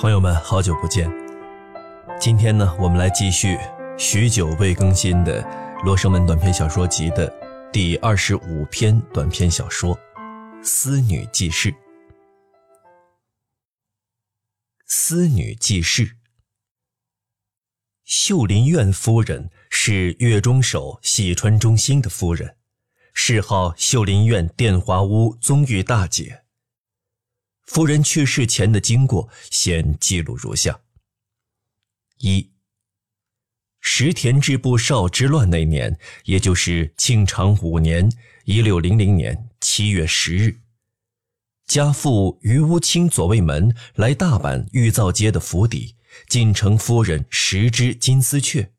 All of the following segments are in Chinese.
朋友们，好久不见。今天呢，我们来继续许久未更新的《罗生门短篇小说集》的第二十五篇短篇小说《思女记事》。思女记事。秀林院夫人是岳中守细川中兴的夫人，谥号秀林院殿华屋宗玉大姐。夫人去世前的经过，先记录如下：一、石田制部少之乱那年，也就是庆长五年（一六零零年）七月十日，家父于屋清左卫门来大阪玉造街的府邸，进城夫人十只金丝雀。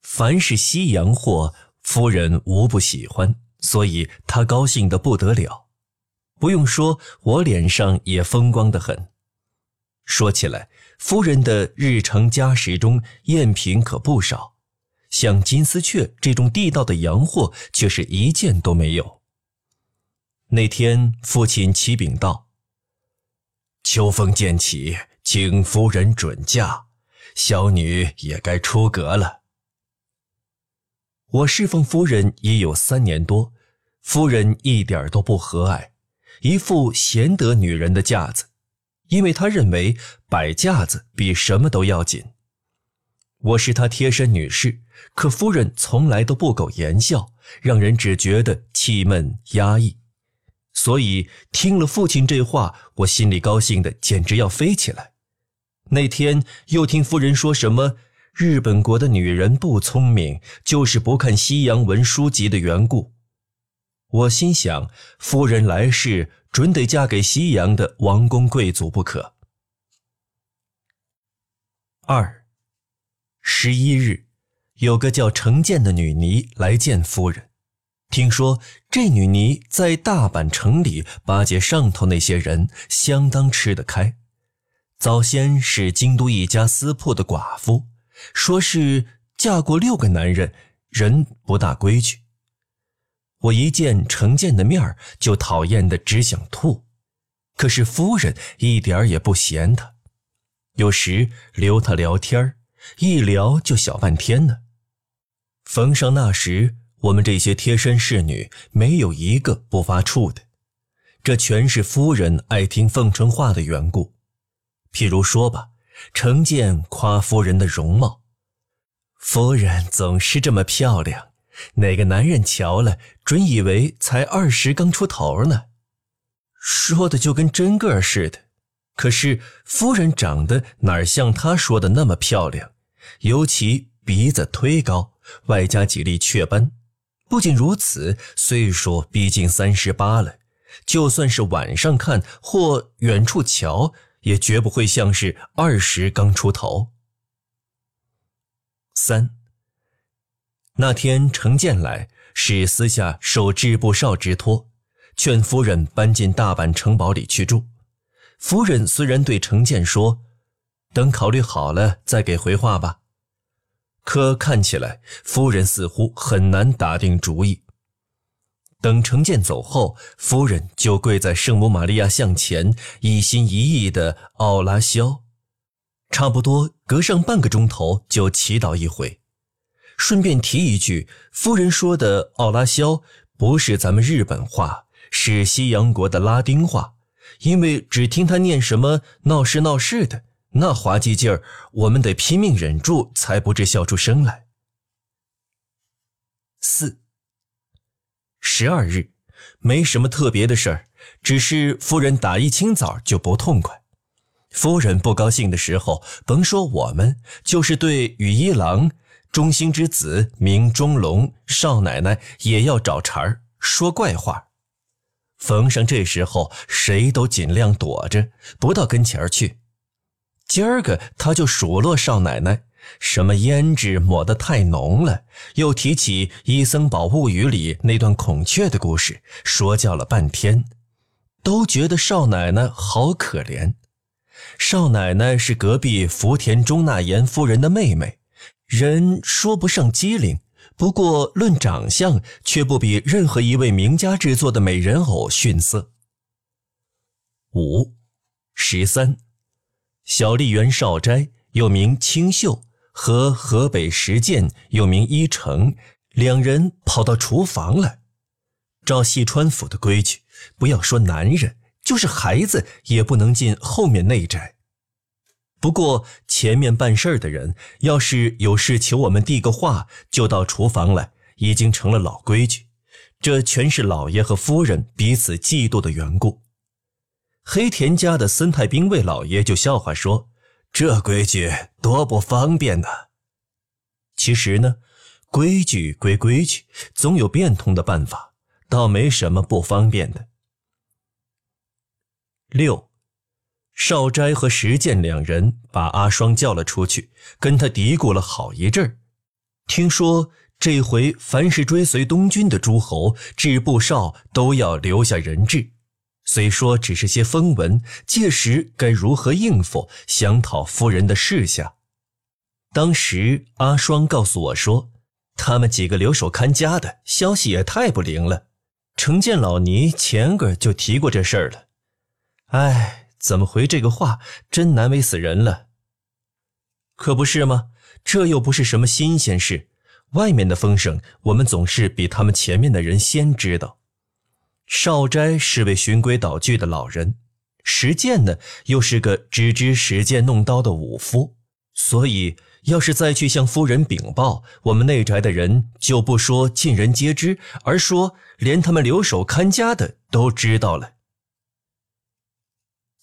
凡是西洋货，夫人无不喜欢，所以她高兴得不得了。不用说，我脸上也风光得很。说起来，夫人的日常家食中赝品可不少，像金丝雀这种地道的洋货，却是一件都没有。那天，父亲启禀道：“秋风渐起，请夫人准嫁，小女也该出阁了。”我侍奉夫人已有三年多，夫人一点都不和蔼。一副贤德女人的架子，因为她认为摆架子比什么都要紧。我是她贴身女士，可夫人从来都不苟言笑，让人只觉得气闷压抑。所以听了父亲这话，我心里高兴的简直要飞起来。那天又听夫人说什么日本国的女人不聪明，就是不看西洋文书籍的缘故。我心想，夫人来世准得嫁给西洋的王公贵族不可。二，十一日，有个叫程健的女尼来见夫人，听说这女尼在大阪城里巴结上头那些人，相当吃得开。早先是京都一家私铺的寡妇，说是嫁过六个男人，人不大规矩。我一见程建的面就讨厌的只想吐，可是夫人一点也不嫌他，有时留他聊天一聊就小半天呢。逢上那时，我们这些贴身侍女没有一个不发怵的，这全是夫人爱听奉承话的缘故。譬如说吧，程建夸夫人的容貌，夫人总是这么漂亮。哪个男人瞧了，准以为才二十刚出头呢？说的就跟真个似的。可是夫人长得哪像他说的那么漂亮？尤其鼻子忒高，外加几粒雀斑。不仅如此，岁数毕竟三十八了，就算是晚上看或远处瞧，也绝不会像是二十刚出头。三。那天程健来是私下受制部少之托，劝夫人搬进大阪城堡里去住。夫人虽然对程健说：“等考虑好了再给回话吧。”可看起来夫人似乎很难打定主意。等程健走后，夫人就跪在圣母玛利亚像前，一心一意的奥拉肖，差不多隔上半个钟头就祈祷一回。顺便提一句，夫人说的“奥拉肖”不是咱们日本话，是西洋国的拉丁话。因为只听他念什么“闹事闹事”的那滑稽劲儿，我们得拼命忍住，才不至笑出声来。四十二日，没什么特别的事儿，只是夫人打一清早就不痛快。夫人不高兴的时候，甭说我们，就是对羽一郎。中兴之子名钟龙，少奶奶也要找茬儿说怪话。冯上这时候，谁都尽量躲着，不到跟前儿去。今儿个他就数落少奶奶，什么胭脂抹得太浓了，又提起《伊森堡物语》里那段孔雀的故事，说教了半天，都觉得少奶奶好可怜。少奶奶是隔壁福田中纳言夫人的妹妹。人说不上机灵，不过论长相，却不比任何一位名家制作的美人偶逊色。五十三，小笠原少斋又名清秀，和河北石建又名一成，两人跑到厨房来。照细川府的规矩，不要说男人，就是孩子也不能进后面内宅。不过前面办事儿的人，要是有事求我们递个话，就到厨房来，已经成了老规矩。这全是老爷和夫人彼此嫉妒的缘故。黑田家的森太兵卫老爷就笑话说：“这规矩多不方便呢。”其实呢，规矩归规矩，总有变通的办法，倒没什么不方便的。六，少斋和石建两人把阿双叫了出去，跟他嘀咕了好一阵儿。听说这回凡是追随东军的诸侯、制部少都要留下人质。虽说只是些风闻，届时该如何应付？想讨夫人的示下。当时阿双告诉我说，他们几个留守看家的消息也太不灵了。程建老尼前个就提过这事儿了。哎，怎么回这个话？真难为死人了。可不是吗？这又不是什么新鲜事。外面的风声，我们总是比他们前面的人先知道。少斋是位循规蹈矩的老人，石建呢又是个只知使剑弄刀的武夫，所以要是再去向夫人禀报，我们内宅的人就不说尽人皆知，而说连他们留守看家的都知道了。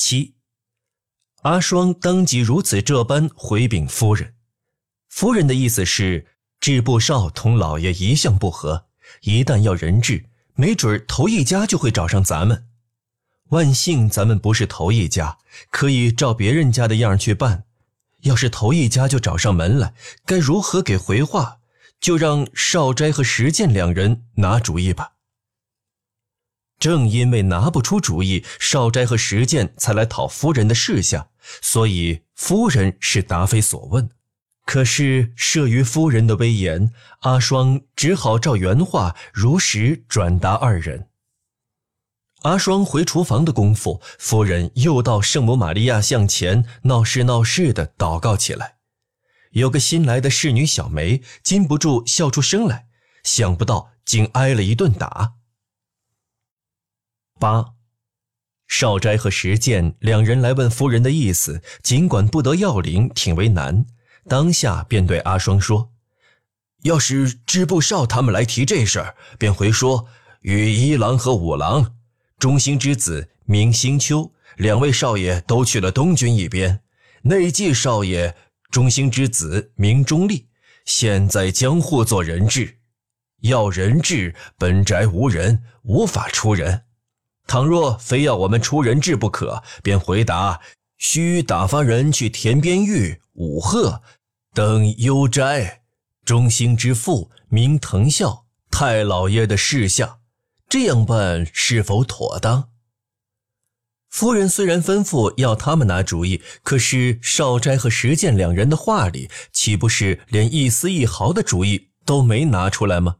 七，阿双当即如此这般回禀夫人，夫人的意思是，制部少同老爷一向不和，一旦要人质。没准头一家就会找上咱们，万幸咱们不是头一家，可以照别人家的样去办。要是头一家就找上门来，该如何给回话？就让少斋和石建两人拿主意吧。正因为拿不出主意，少斋和石建才来讨夫人的示下，所以夫人是答非所问。可是慑于夫人的威严，阿双只好照原话如实转达二人。阿双回厨房的功夫，夫人又到圣母玛利亚像前闹事闹事的祷告起来。有个新来的侍女小梅禁不住笑出声来，想不到竟挨了一顿打。八，少斋和石建两人来问夫人的意思，尽管不得要领，挺为难。当下便对阿双说：“要是支部少他们来提这事儿，便回说与一郎和五郎，中兴之子名兴秋，两位少爷都去了东军一边。内记少爷中兴之子名中立，现在江户做人质，要人质，本宅无人，无法出人。倘若非要我们出人质不可，便回答。”需打发人去田边玉、武鹤等幽斋，中兴之父名藤孝太老爷的事下，这样办是否妥当？夫人虽然吩咐要他们拿主意，可是少斋和石建两人的话里，岂不是连一丝一毫的主意都没拿出来吗？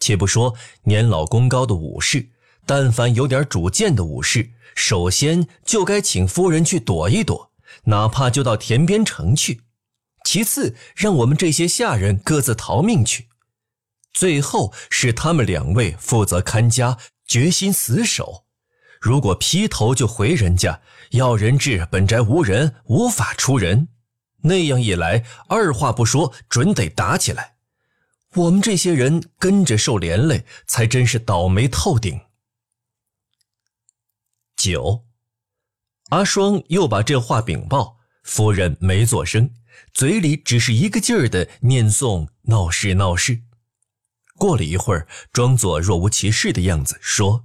且不说年老功高的武士，但凡有点主见的武士。首先就该请夫人去躲一躲，哪怕就到田边城去；其次，让我们这些下人各自逃命去；最后是他们两位负责看家，决心死守。如果劈头就回人家要人质，本宅无人，无法出人。那样一来，二话不说，准得打起来。我们这些人跟着受连累，才真是倒霉透顶。九，阿双又把这话禀报夫人，没作声，嘴里只是一个劲儿的念诵闹事闹事。过了一会儿，装作若无其事的样子说：“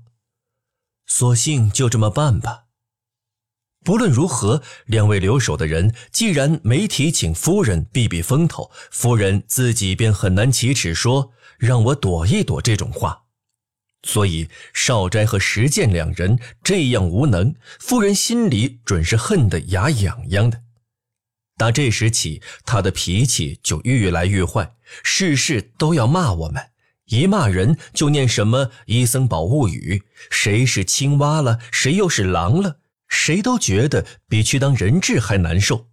索性就这么办吧。不论如何，两位留守的人既然没提请夫人避避风头，夫人自己便很难启齿说让我躲一躲这种话。”所以少斋和石建两人这样无能，夫人心里准是恨得牙痒痒的。打这时起，他的脾气就愈来愈坏，事事都要骂我们。一骂人就念什么《伊森宝物语》，谁是青蛙了，谁又是狼了，谁都觉得比去当人质还难受。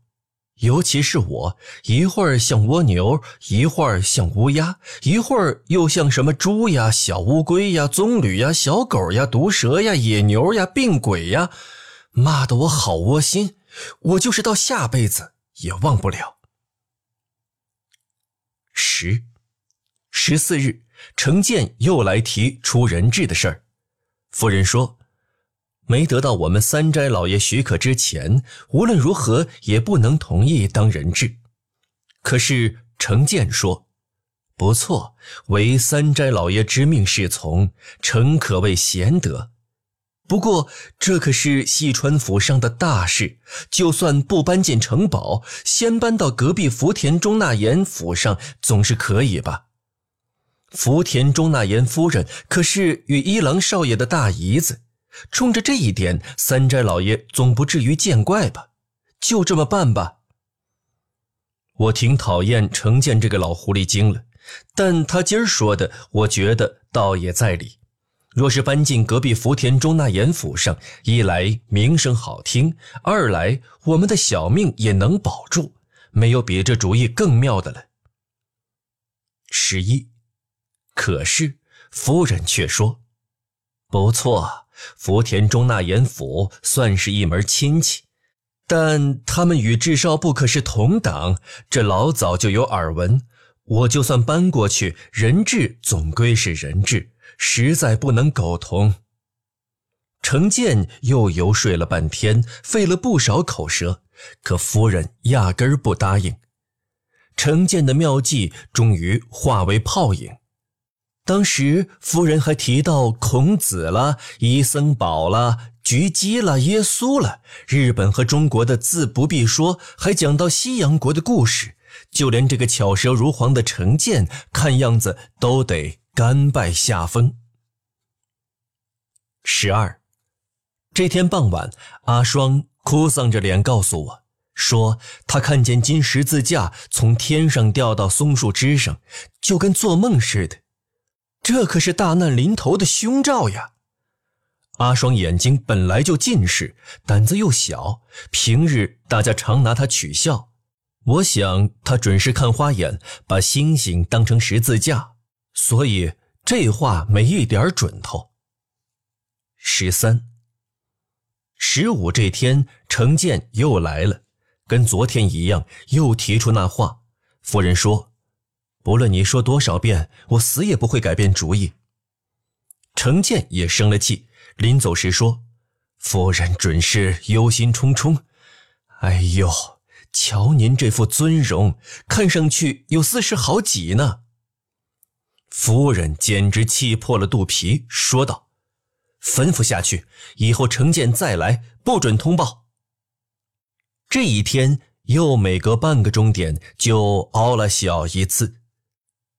尤其是我，一会儿像蜗牛，一会儿像乌鸦，一会儿又像什么猪呀、小乌龟呀、棕榈呀、小狗呀、毒蛇呀、野牛呀、病鬼呀，骂得我好窝心。我就是到下辈子也忘不了。十十四日，程建又来提出人质的事儿，夫人说。没得到我们三斋老爷许可之前，无论如何也不能同意当人质。可是程建说：“不错，为三斋老爷之命是从，诚可谓贤德。不过这可是细川府上的大事，就算不搬进城堡，先搬到隔壁福田中纳言府上，总是可以吧？福田中纳言夫人可是与一郎少爷的大姨子。”冲着这一点，三斋老爷总不至于见怪吧？就这么办吧。我挺讨厌程建这个老狐狸精了，但他今儿说的，我觉得倒也在理。若是搬进隔壁福田中那言府上，一来名声好听，二来我们的小命也能保住，没有比这主意更妙的了。十一，可是夫人却说：“不错。”福田中纳言府算是一门亲戚，但他们与智少部可是同党，这老早就有耳闻。我就算搬过去，人质总归是人质，实在不能苟同。程建又游说了半天，费了不少口舌，可夫人压根儿不答应。程建的妙计终于化为泡影。当时夫人还提到孔子了、伊森堡了、菊姬了、耶稣了，日本和中国的自不必说，还讲到西洋国的故事，就连这个巧舌如簧的程建，看样子都得甘拜下风。十二，这天傍晚，阿双哭丧着脸告诉我，说他看见金十字架从天上掉到松树枝上，就跟做梦似的。这可是大难临头的凶兆呀！阿双眼睛本来就近视，胆子又小，平日大家常拿他取笑。我想他准是看花眼，把星星当成十字架，所以这话没一点准头。十三、十五这天，程建又来了，跟昨天一样，又提出那话。夫人说。不论你说多少遍，我死也不会改变主意。程建也生了气，临走时说：“夫人准是忧心忡忡。哎呦，瞧您这副尊容，看上去有四十好几呢。”夫人简直气破了肚皮，说道：“吩咐下去，以后程建再来，不准通报。”这一天又每隔半个钟点就熬了小一次。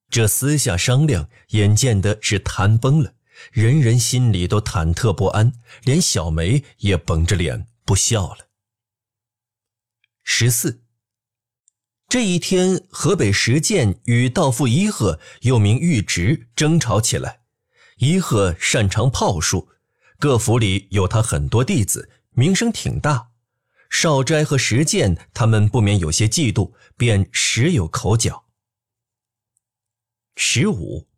这私下商量，眼见的是谈崩了，人人心里都忐忑不安，连小梅也绷着脸不笑了。十四，这一天，河北石见与道父一鹤又名玉直争吵起来。一鹤擅长炮术，各府里有他很多弟子，名声挺大。少斋和石见他们不免有些嫉妒，便时有口角。十五。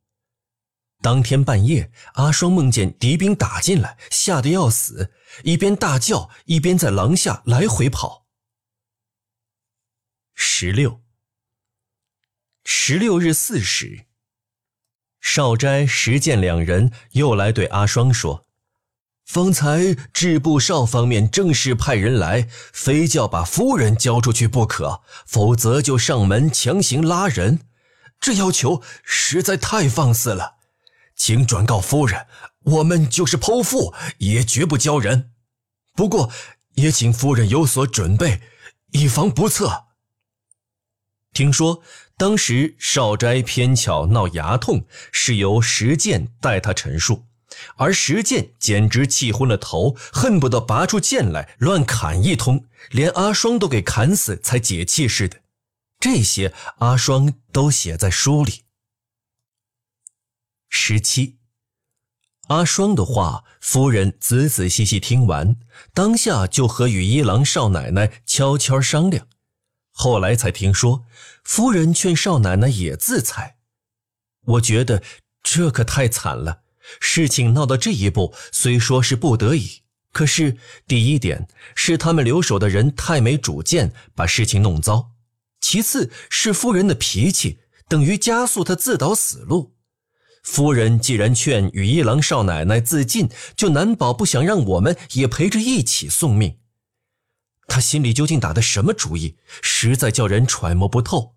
当天半夜，阿双梦见敌兵打进来，吓得要死，一边大叫，一边在廊下来回跑。十六。十六日巳时，少斋、石见两人又来对阿双说：“方才制部少方面正式派人来，非叫把夫人交出去不可，否则就上门强行拉人。”这要求实在太放肆了，请转告夫人，我们就是剖腹也绝不交人。不过也请夫人有所准备，以防不测。听说当时少斋偏巧闹牙痛，是由石剑代他陈述，而石剑简直气昏了头，恨不得拔出剑来乱砍一通，连阿双都给砍死才解气似的。这些阿双都写在书里。十七，阿双的话，夫人仔仔细细听完，当下就和羽一郎少奶奶悄悄商量。后来才听说，夫人劝少奶奶也自裁。我觉得这可太惨了。事情闹到这一步，虽说是不得已，可是第一点是他们留守的人太没主见，把事情弄糟；其次是夫人的脾气，等于加速他自导死路。夫人既然劝羽一郎少奶奶自尽，就难保不想让我们也陪着一起送命。他心里究竟打的什么主意，实在叫人揣摩不透。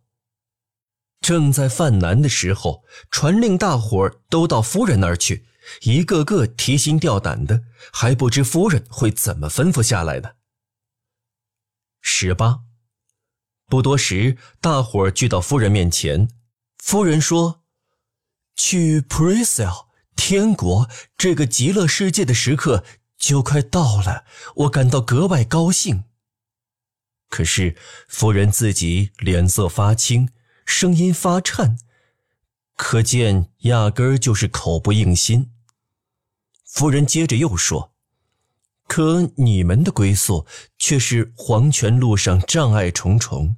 正在犯难的时候，传令大伙儿都到夫人那儿去，一个个提心吊胆的，还不知夫人会怎么吩咐下来呢。十八，不多时，大伙儿聚到夫人面前，夫人说。去 Priscil 天国这个极乐世界的时刻就快到了，我感到格外高兴。可是夫人自己脸色发青，声音发颤，可见压根儿就是口不应心。夫人接着又说：“可你们的归宿却是黄泉路上障碍重重，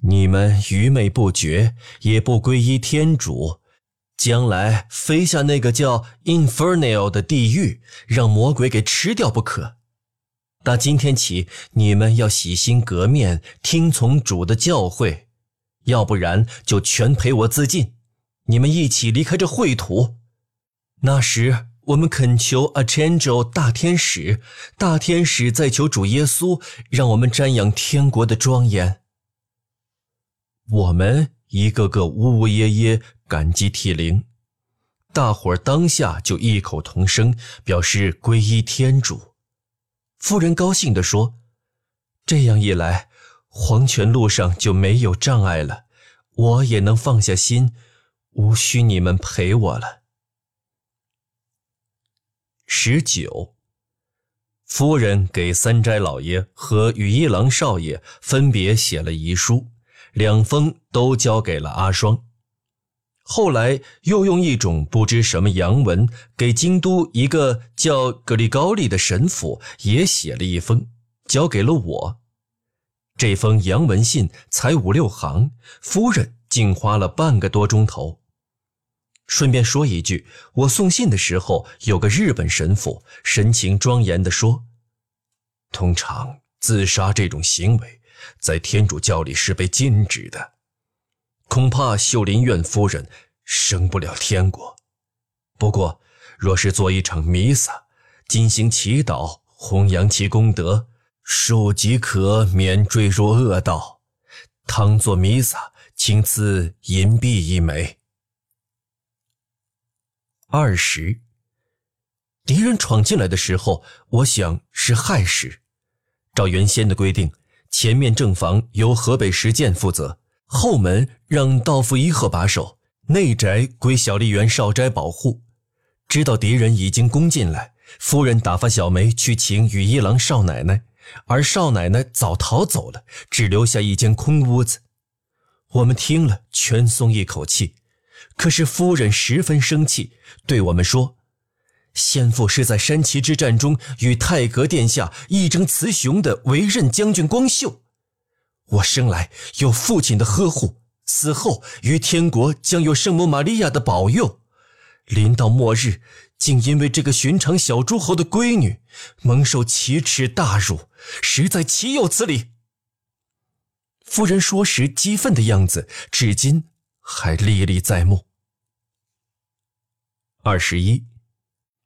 你们愚昧不觉，也不皈依天主。”将来飞下那个叫 Infernal 的地狱，让魔鬼给吃掉不可。打今天起，你们要洗心革面，听从主的教诲，要不然就全陪我自尽。你们一起离开这秽土。那时，我们恳求 Archangel 大天使，大天使再求主耶稣，让我们瞻仰天国的庄严。我们一个个呜呜咽咽。感激涕零，大伙儿当下就异口同声表示皈依天主。夫人高兴地说：“这样一来，黄泉路上就没有障碍了，我也能放下心，无需你们陪我了。”十九，夫人给三斋老爷和羽一郎少爷分别写了遗书，两封都交给了阿双。后来又用一种不知什么洋文给京都一个叫格里高利的神父也写了一封，交给了我。这封洋文信才五六行，夫人竟花了半个多钟头。顺便说一句，我送信的时候，有个日本神父神情庄严地说：“通常自杀这种行为，在天主教里是被禁止的。”恐怕秀林院夫人升不了天国。不过，若是做一场弥撒，进行祈祷，弘扬其功德，庶即可免坠入恶道。倘做弥撒，请赐银币一枚。二十，敌人闯进来的时候，我想是亥时。照原先的规定，前面正房由河北实践负责。后门让道夫一鹤把守，内宅归小笠原少斋保护。知道敌人已经攻进来，夫人打发小梅去请羽一郎少奶奶，而少奶奶早逃走了，只留下一间空屋子。我们听了，全松一口气。可是夫人十分生气，对我们说：“先父是在山崎之战中与太阁殿下一争雌雄的维任将军光秀。”我生来有父亲的呵护，死后于天国将有圣母玛利亚的保佑。临到末日，竟因为这个寻常小诸侯的闺女，蒙受奇耻大辱，实在岂有此理！夫人说时激愤的样子，至今还历历在目。二十一，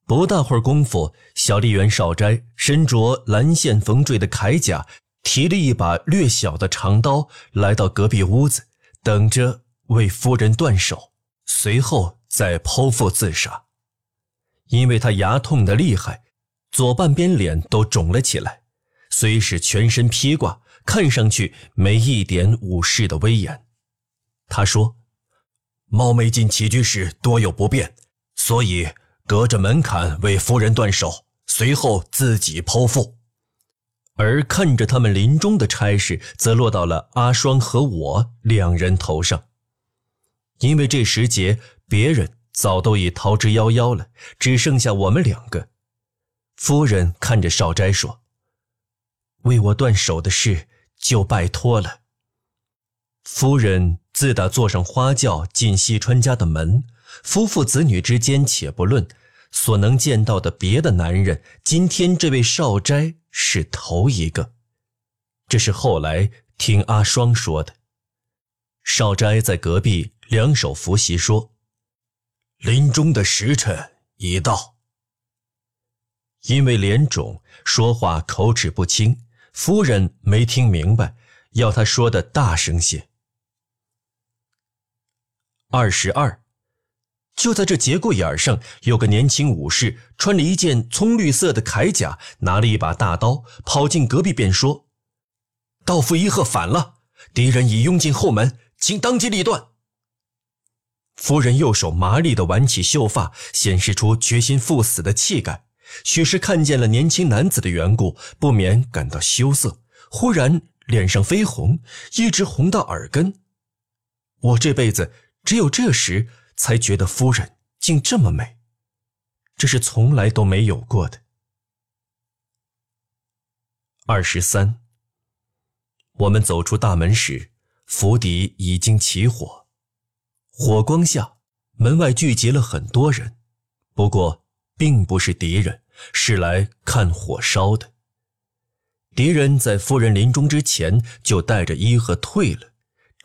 不大会儿功夫，小笠原少斋身着蓝线缝缀的铠甲。提了一把略小的长刀，来到隔壁屋子，等着为夫人断手，随后再剖腹自杀。因为他牙痛的厉害，左半边脸都肿了起来，虽是全身披挂，看上去没一点武士的威严。他说：“猫眉进起居室多有不便，所以隔着门槛为夫人断手，随后自己剖腹。”而看着他们临终的差事，则落到了阿双和我两人头上。因为这时节别人早都已逃之夭夭了，只剩下我们两个。夫人看着少斋说：“为我断手的事就拜托了。”夫人自打坐上花轿进西川家的门，夫妇子女之间且不论，所能见到的别的男人，今天这位少斋是头一个。这是后来听阿双说的。少斋在隔壁两手扶膝说。临终的时辰已到。因为脸肿，说话口齿不清，夫人没听明白，要他说的大声些。二十二，就在这节骨眼上，有个年轻武士，穿了一件葱绿色的铠甲，拿了一把大刀，跑进隔壁，便说：“道夫一贺反了，敌人已拥进后门，请当机立断。”夫人右手麻利地挽起秀发，显示出决心赴死的气概。许是看见了年轻男子的缘故，不免感到羞涩。忽然脸上绯红，一直红到耳根。我这辈子只有这时才觉得夫人竟这么美，这是从来都没有过的。二十三，我们走出大门时，府邸已经起火。火光下，门外聚集了很多人，不过并不是敌人，是来看火烧的。敌人在夫人临终之前就带着伊和退了，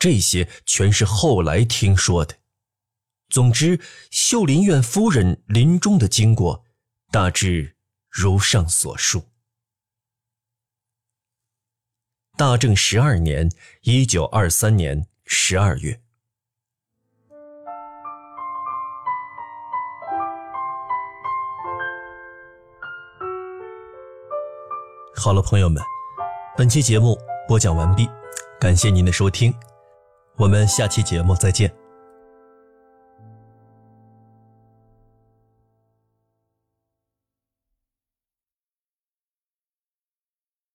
这些全是后来听说的。总之，秀林院夫人临终的经过，大致如上所述。大正十二年（一九二三年）十二月。好了，朋友们，本期节目播讲完毕，感谢您的收听，我们下期节目再见。